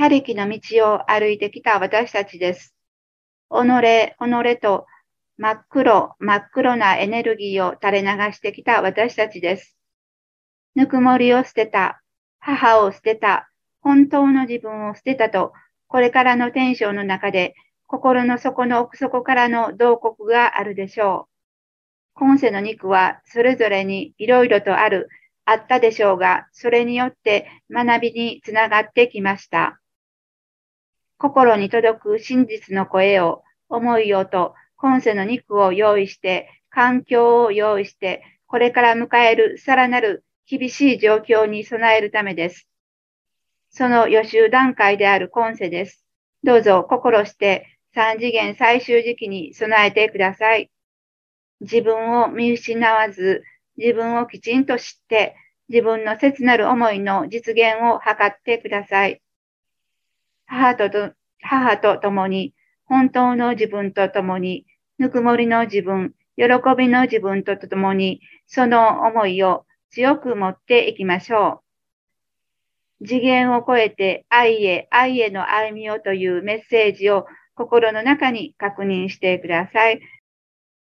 他力の道を歩いてきた私たちです。己、己と真っ黒、真っ黒なエネルギーを垂れ流してきた私たちです。ぬくもりを捨てた、母を捨てた、本当の自分を捨てたと、これからのテンションの中で、心の底の奥底からの洞窟があるでしょう。今世の肉はそれぞれにいろいろとある、あったでしょうが、それによって学びにつながってきました。心に届く真実の声を、思いをと、今世の肉を用意して、環境を用意して、これから迎えるさらなる厳しい状況に備えるためです。その予習段階である今世です。どうぞ心して三次元最終時期に備えてください。自分を見失わず、自分をきちんと知って、自分の切なる思いの実現を図ってください。母と母と共に、本当の自分と共に、ぬくもりの自分、喜びの自分と共に、その思いを強く持っていきましょう。次元を超えて愛へ、愛への歩みをというメッセージを心の中に確認してください。